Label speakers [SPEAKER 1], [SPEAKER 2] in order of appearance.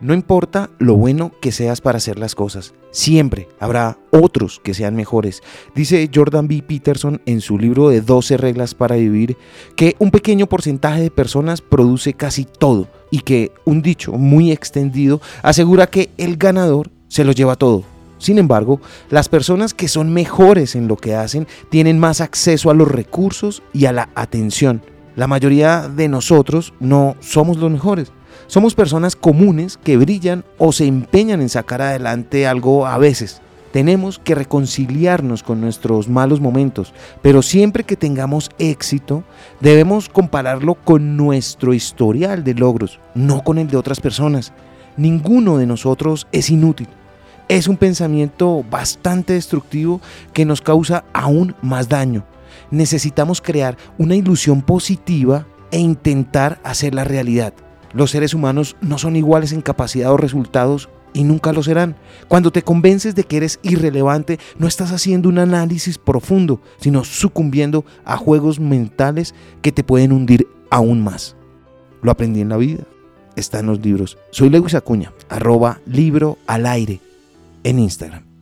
[SPEAKER 1] No importa lo bueno que seas para hacer las cosas, siempre habrá otros que sean mejores. Dice Jordan B. Peterson en su libro de 12 reglas para vivir que un pequeño porcentaje de personas produce casi todo y que un dicho muy extendido asegura que el ganador se lo lleva todo. Sin embargo, las personas que son mejores en lo que hacen tienen más acceso a los recursos y a la atención. La mayoría de nosotros no somos los mejores. Somos personas comunes que brillan o se empeñan en sacar adelante algo a veces. Tenemos que reconciliarnos con nuestros malos momentos, pero siempre que tengamos éxito, debemos compararlo con nuestro historial de logros, no con el de otras personas. Ninguno de nosotros es inútil. Es un pensamiento bastante destructivo que nos causa aún más daño. Necesitamos crear una ilusión positiva e intentar hacerla realidad. Los seres humanos no son iguales en capacidad o resultados y nunca lo serán. Cuando te convences de que eres irrelevante, no estás haciendo un análisis profundo, sino sucumbiendo a juegos mentales que te pueden hundir aún más. Lo aprendí en la vida. Está en los libros. Soy Lewis Acuña, arroba libro al aire en Instagram.